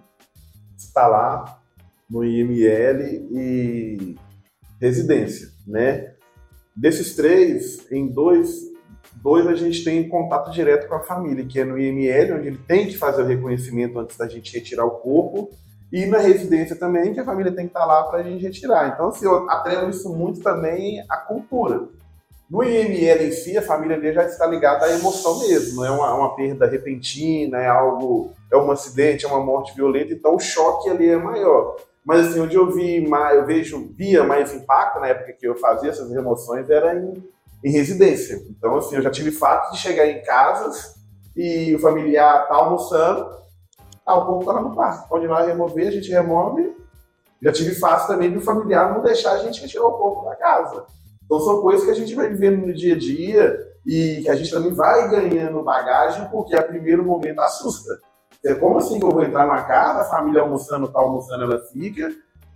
está lá no IML e residência, né? Desses três, em dois, dois a gente tem contato direto com a família, que é no IML, onde ele tem que fazer o reconhecimento antes da gente retirar o corpo, e na residência também, que a família tem que estar lá para a gente retirar. Então, assim, eu atrelo isso muito também à cultura. No IML em si, a família já está ligada à emoção mesmo, é uma, uma, perda repentina, é algo, é um acidente, é uma morte violenta, então o choque ali é maior. Mas assim, onde eu vi mais, eu vejo, via mais impacto na época que eu fazia essas remoções era em, em residência. Então, assim, eu já tive fato de chegar em casas e o familiar tá almoçando, ah, o povo tá lá no quarto, pode ir lá remover, a gente remove. Já tive fato também do familiar não deixar a gente retirar o corpo da casa. Então são coisas que a gente vai vivendo no dia a dia e que a gente também vai ganhando bagagem, porque a primeiro momento assusta. É como assim que eu vou entrar na casa, a família almoçando, tá almoçando, ela fica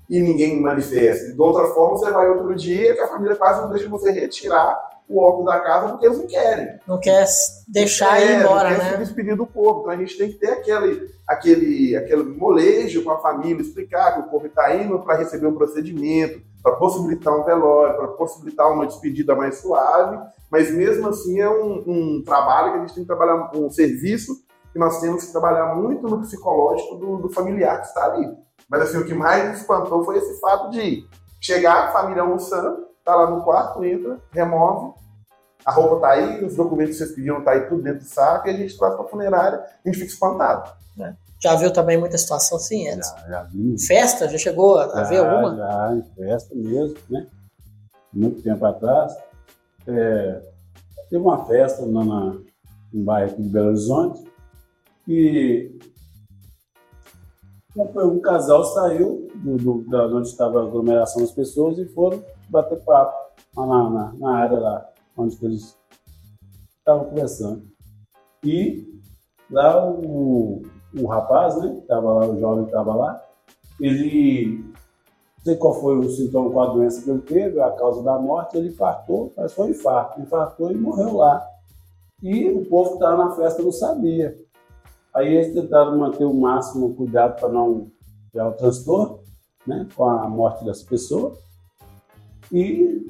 e ninguém manifesta. De outra forma, você vai outro dia que a família quase não deixa você retirar o óbito da casa porque eles não querem. Não quer deixar ir embora, não quer né? se despedir do corpo. Então a gente tem que ter aquele, aquele, aquele molejo com a família, explicar que o corpo está indo para receber um procedimento, para possibilitar um velório, para possibilitar uma despedida mais suave, mas mesmo assim é um, um, trabalho que a gente tem que trabalhar, um serviço que nós temos que trabalhar muito no psicológico do, do familiar que está ali. Mas assim, o que mais me espantou foi esse fato de chegar, a família almoçando, tá lá no quarto, entra, remove, a roupa tá aí, os documentos que vocês pediram tá aí tudo dentro do saco, e a gente traz pra funerária, a gente fica espantado. É. Já viu também muita situação assim, Edson? Já, já vi. Festa? Já chegou a, já, ver alguma? Já, em festa mesmo, né? Muito tempo atrás. É, teve uma festa na, na, no bairro aqui de Belo Horizonte e um casal saiu do, do, da onde estava a aglomeração das pessoas e foram bater papo lá na, na, área lá, onde eles estavam conversando. E lá o, o rapaz, né, estava lá, o jovem estava lá, ele, não sei qual foi o sintoma com a doença que ele teve, a causa da morte, ele infartou, mas foi infarto, infartou e morreu lá. E o povo que estava na festa não sabia. Aí eles tentaram manter o máximo cuidado para não gerar o transtorno, né, com a morte dessa pessoa. E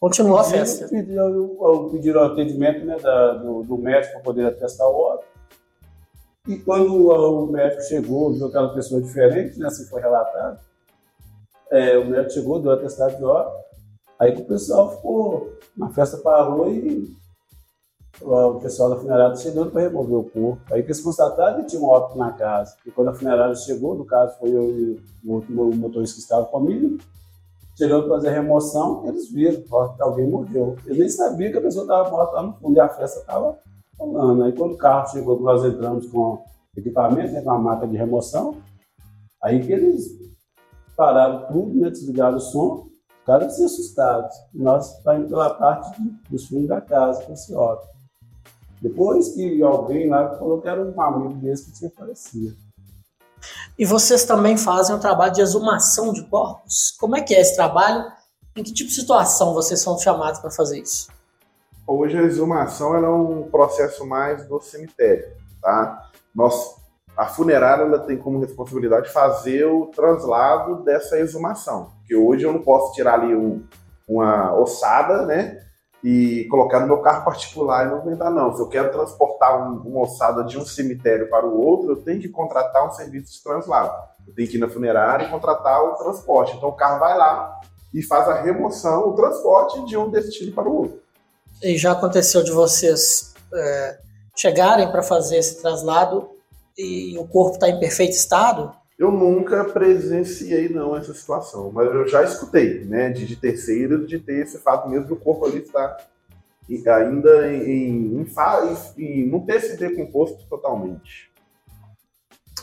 continuou a festa. Pediram, pediram o atendimento né, da, do, do, médico para poder atestar o óbito. E quando o médico chegou, viu aquela pessoa diferente, né, assim foi relatado, é, o médico chegou, deu atestado de óbito, aí o pessoal ficou, na festa parou e o pessoal da funerária chegando para remover o corpo. Aí que eles constataram que tinha um óbito na casa. E quando a funerária chegou, no caso foi eu e o outro motorista que estava comigo, chegando para fazer a remoção, eles viram que alguém morreu. Eles nem sabiam que a pessoa estava morta lá no fundo e a festa estava rolando. Aí quando o carro chegou, nós entramos com equipamento, né, com a máquina de remoção, aí que eles pararam tudo, né, desligaram o som, ficaram assim assustados. Nós saímos pela parte dos fundos da casa com esse óbito. Depois que alguém lá falou que era um amigo desse que tinha falecido. E vocês também fazem um trabalho de exumação de corpos? Como é que é esse trabalho? Em que tipo de situação vocês são chamados para fazer isso? Hoje a exumação é um processo mais do cemitério, tá? Nós, a funerária tem como responsabilidade fazer o translado dessa exumação, que hoje eu não posso tirar ali um, uma ossada, né? E colocar no meu carro particular e movimentar, não. Se eu quero transportar um, uma ossada de um cemitério para o outro, eu tenho que contratar um serviço de translado. Eu tenho que ir na funerária e contratar o transporte. Então o carro vai lá e faz a remoção, o transporte de um destino para o outro. E já aconteceu de vocês é, chegarem para fazer esse traslado e o corpo está em perfeito estado? Eu nunca presenciei não essa situação, mas eu já escutei, né, de, de terceiros, de ter esse fato mesmo do corpo ali estar ainda em, em, em não ter se decomposto totalmente.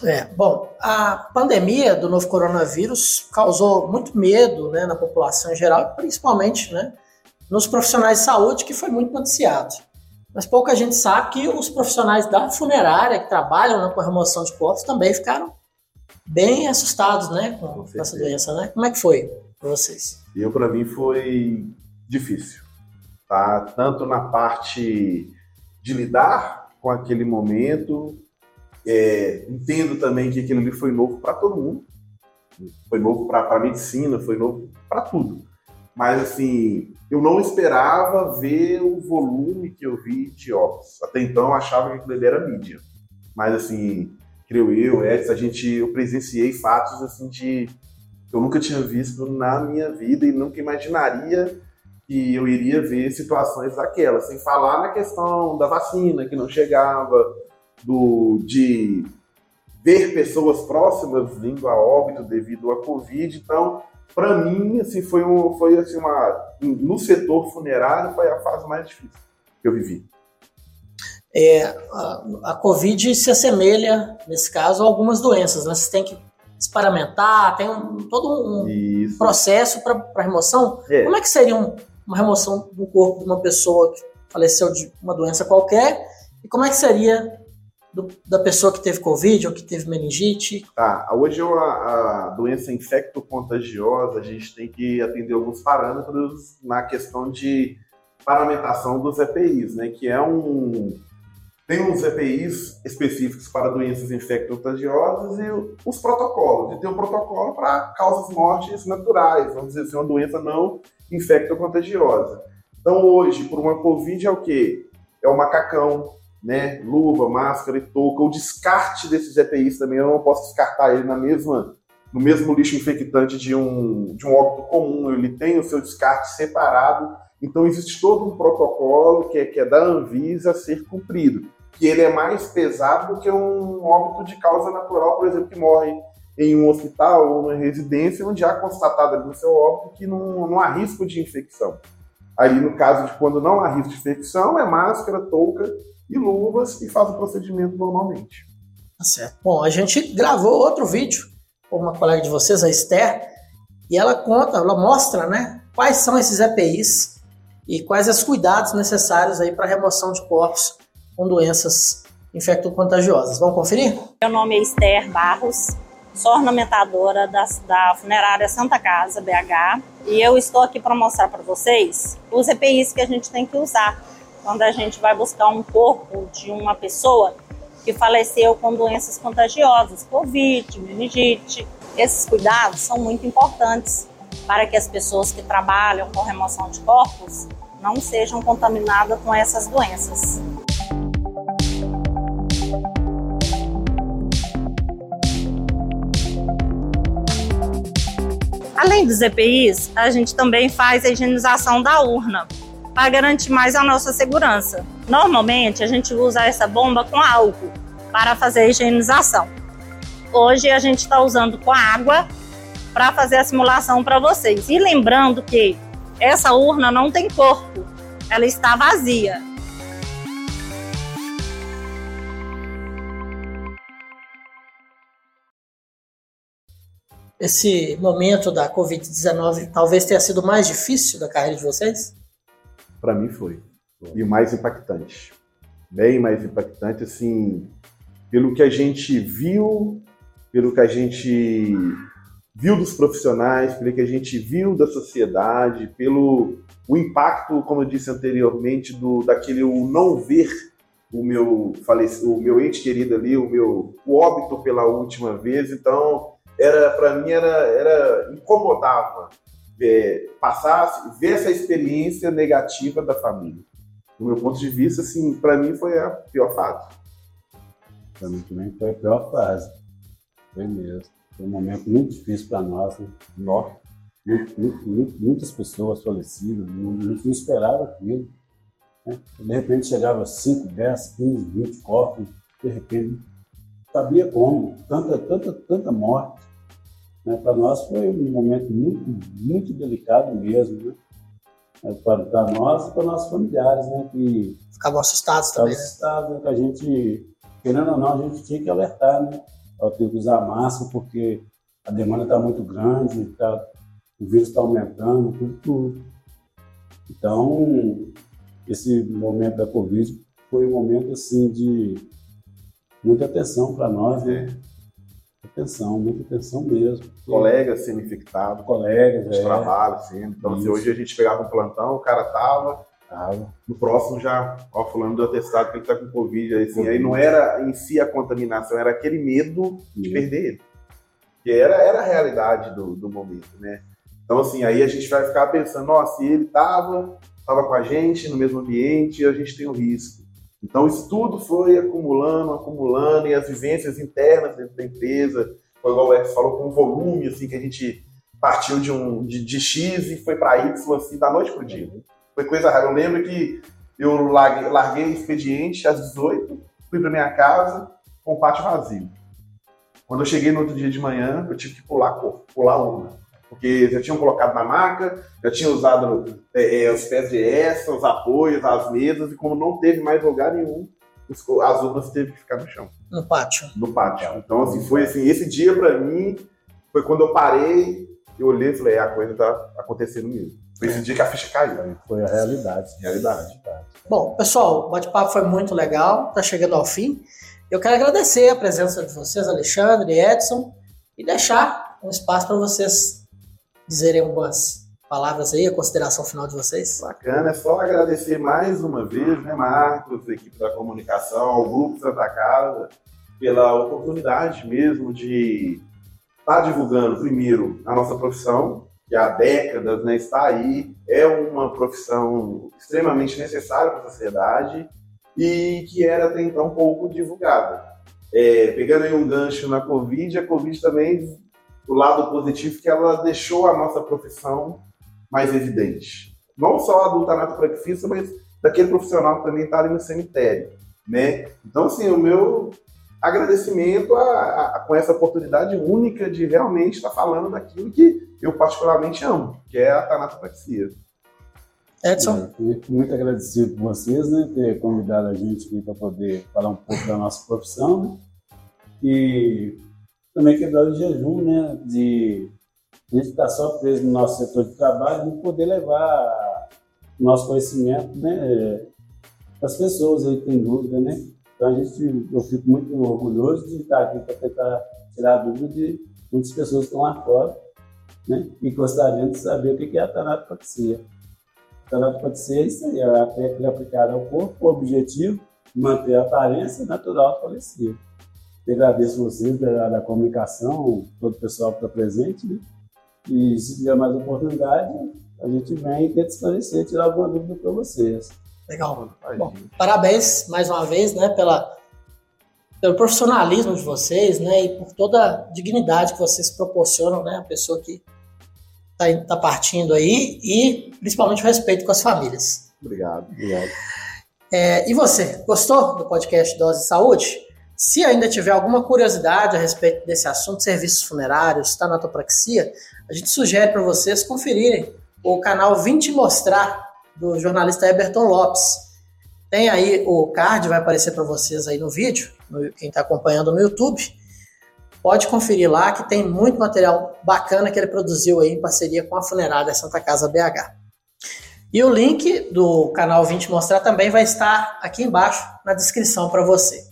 É, bom, a pandemia do novo coronavírus causou muito medo né, na população em geral, principalmente né, nos profissionais de saúde, que foi muito noticiado. Mas pouca gente sabe que os profissionais da funerária que trabalham né, com a remoção de corpos também ficaram bem assustados, né, com, com essa doença, né? Como é que foi para vocês? Eu para mim foi difícil, tá? Tanto na parte de lidar com aquele momento, é, entendo também que aquilo ali foi novo para todo mundo, foi novo para a medicina, foi novo para tudo. Mas assim, eu não esperava ver o volume que eu vi de óculos. Até então eu achava que aquilo ali era mídia. Mas assim, creio eu, Edson, a gente, eu presenciei fatos assim de eu nunca tinha visto na minha vida e nunca imaginaria que eu iria ver situações daquelas, sem falar na questão da vacina que não chegava, do de ver pessoas próximas vindo a óbito devido à Covid. Então, para mim, assim, foi, um, foi assim, uma. No setor funerário, foi a fase mais difícil que eu vivi. É, a, a, Covid se assemelha, nesse caso, a algumas doenças. Né? Você tem que experamentar, tem um, todo um Isso. processo para remoção. É. Como é que seria um, uma remoção do corpo de uma pessoa que faleceu de uma doença qualquer? E como é que seria do, da pessoa que teve Covid ou que teve meningite? Tá, hoje a, a doença infecto-contagiosa, a gente tem que atender alguns parâmetros na questão de paramentação dos EPIs, né? Que é um. Tem uns EPIs específicos para doenças infecto-contagiosas e os protocolos. E tem um protocolo para causas mortes naturais, vamos dizer assim, uma doença não infecto-contagiosa. Então, hoje, por uma Covid, é o quê? É o macacão, né? Luva, máscara e touca. O descarte desses EPIs também, eu não posso descartar ele na mesma, no mesmo lixo infectante de um, de um óbito comum. Ele tem o seu descarte separado. Então, existe todo um protocolo que é, que é da Anvisa a ser cumprido. Que ele é mais pesado do que um óbito de causa natural, por exemplo, que morre em um hospital ou numa residência, onde há constatado ali no seu óbito que não, não há risco de infecção. Aí, no caso de quando não há risco de infecção, é máscara, touca e luvas e faz o procedimento normalmente. Tá certo. Bom, a gente gravou outro vídeo com uma colega de vocês, a Esther, e ela conta, ela mostra, né, quais são esses EPIs e quais os cuidados necessários aí para remoção de corpos com doenças infecto-contagiosas. Vamos conferir? Meu nome é Esther Barros, sou ornamentadora da, da funerária Santa Casa, BH, e eu estou aqui para mostrar para vocês os EPIs que a gente tem que usar quando a gente vai buscar um corpo de uma pessoa que faleceu com doenças contagiosas, Covid, meningite. Esses cuidados são muito importantes para que as pessoas que trabalham com remoção de corpos não sejam contaminadas com essas doenças. Além dos EPIs, a gente também faz a higienização da urna para garantir mais a nossa segurança. Normalmente a gente usa essa bomba com álcool para fazer a higienização. Hoje a gente está usando com água para fazer a simulação para vocês. E lembrando que essa urna não tem corpo, ela está vazia. Esse momento da Covid-19 talvez tenha sido mais difícil da carreira de vocês? Para mim foi. E o mais impactante. Bem mais impactante, assim, pelo que a gente viu, pelo que a gente viu dos profissionais, pelo que a gente viu da sociedade, pelo o impacto, como eu disse anteriormente, do daquele o não ver o meu faleci, o meu ente querido ali, o meu o óbito pela última vez, então era para mim era era incomodava é, passar, ver essa experiência negativa da família. Do meu ponto de vista, assim, para mim foi a pior fase. Para mim também foi a pior fase. Foi mesmo. Foi um momento muito difícil para nós. Né? Nós, muitas pessoas falecidas, não, não esperava aquilo. Né? De repente chegava 5, 10, 15, 20 corpos, de repente sabia como, tanta, tanta, tanta morte. Né? Para nós foi um momento muito, muito delicado mesmo, né? É, para, nós e para nossos familiares, né? Que ficavam assustados também. Ficavam assustados, né? que a gente, querendo ou não, a gente tinha que alertar, né? Ao ter que usar máscara, porque a demanda está muito grande, tá, o vírus está aumentando, tudo, tudo. Então, esse momento da Covid foi um momento assim de muita atenção para nós, né? Atenção, muita atenção mesmo. Colegas sendo infectados. Colegas, de é. trabalho, sim. Então, se hoje a gente pegava um plantão, o cara tava, tava. No próximo já, ó, fulano do atestado que ele tá com Covid. Assim, COVID. Aí não era em si a contaminação, era aquele medo de perder ele. Que era, era a realidade do, do momento, né? Então, assim, aí a gente vai ficar pensando, nossa, se ele tava, tava com a gente no mesmo ambiente, a gente tem um risco. Então, isso tudo foi acumulando, acumulando, e as vivências internas dentro da empresa, foi igual o Alex falou, com um volume, assim, que a gente partiu de, um, de, de X e foi para Y, assim, da noite pro dia. Foi coisa rara. Eu lembro que eu larguei, larguei o expediente às 18, fui para minha casa com o pátio vazio. Quando eu cheguei no outro dia de manhã, eu tive que pular, pular uma porque já tinham colocado na maca, já tinham usado é, é, os pés de essa, os apoios, as mesas, e como não teve mais lugar nenhum, as urnas teve que ficar no chão. No pátio. No pátio. Então, assim, foi assim, esse dia para mim foi quando eu parei, eu olhei e falei, é, a coisa tá acontecendo mesmo. Foi esse dia que a ficha caiu. Foi a realidade. Realidade. Bom, pessoal, o bate-papo foi muito legal, está chegando ao fim. Eu quero agradecer a presença de vocês, Alexandre e Edson, e deixar um espaço para vocês dizerem algumas palavras aí, a consideração final de vocês. Bacana, é só agradecer mais uma vez, né, Marcos, equipe da comunicação, ao Grupo Santa Casa, pela oportunidade mesmo de estar tá divulgando, primeiro, a nossa profissão, que há décadas né, está aí, é uma profissão extremamente necessária para a sociedade e que era até então pouco divulgada. É, pegando aí um gancho na Covid, a Covid também, o lado positivo que ela deixou a nossa profissão mais evidente. Não só a do tanatopraxista, mas daquele profissional que também está ali no cemitério. Né? Então, assim, o meu agradecimento a, a, com essa oportunidade única de realmente estar falando daquilo que eu particularmente amo, que é a tanatopraxia. Edson? É, muito agradecido por vocês, né, ter convidado a gente aqui para poder falar um pouco da nossa profissão, né, e também quebrar o jejum, né, de a gente estar tá só preso no nosso setor de trabalho, não poder levar nosso conhecimento, né, para as pessoas aí têm dúvida, né, então a gente, eu fico muito orgulhoso de estar aqui para tentar tirar a dúvida de muitas pessoas que estão lá fora, né, e gostariam de saber o que é a tanatopraxia. Ela pode ser isso aí, a técnica aplicada ao corpo, o objetivo manter a aparência natural do falecido. Eu agradeço vocês da, da, comunicação, todo o pessoal que está presente, né? E se tiver mais oportunidade, a gente vem e tenta esclarecer, tirar alguma dúvida para vocês. Legal. Bom, parabéns mais uma vez, né, pela, pelo profissionalismo de vocês, né, e por toda a dignidade que vocês proporcionam, né, a pessoa que está tá partindo aí e principalmente o respeito com as famílias. Obrigado. Obrigado. É, e você, gostou do podcast Dose de Saúde? Se ainda tiver alguma curiosidade a respeito desse assunto, serviços funerários, tanatopraxia, a gente sugere para vocês conferirem o canal 20 Mostrar, do jornalista Eberton Lopes. Tem aí o card, vai aparecer para vocês aí no vídeo, quem está acompanhando no YouTube. Pode conferir lá que tem muito material bacana que ele produziu aí em parceria com a funerária Santa Casa BH. E o link do canal 20 Mostrar também vai estar aqui embaixo na descrição para você.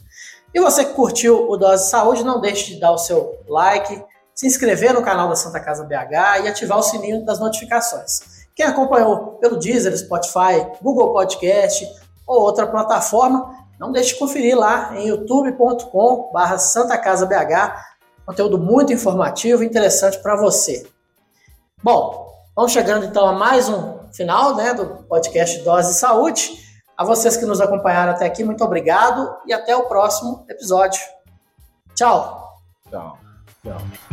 E você que curtiu o Dose de Saúde, não deixe de dar o seu like, se inscrever no canal da Santa Casa BH e ativar o sininho das notificações. Quem acompanhou pelo Deezer, Spotify, Google Podcast ou outra plataforma, não deixe de conferir lá em youtube.com/barra Santa Casa BH Conteúdo muito informativo e interessante para você. Bom, vamos chegando então a mais um final né, do podcast Dose de Saúde. A vocês que nos acompanharam até aqui, muito obrigado e até o próximo episódio. Tchau. Tchau. Tchau.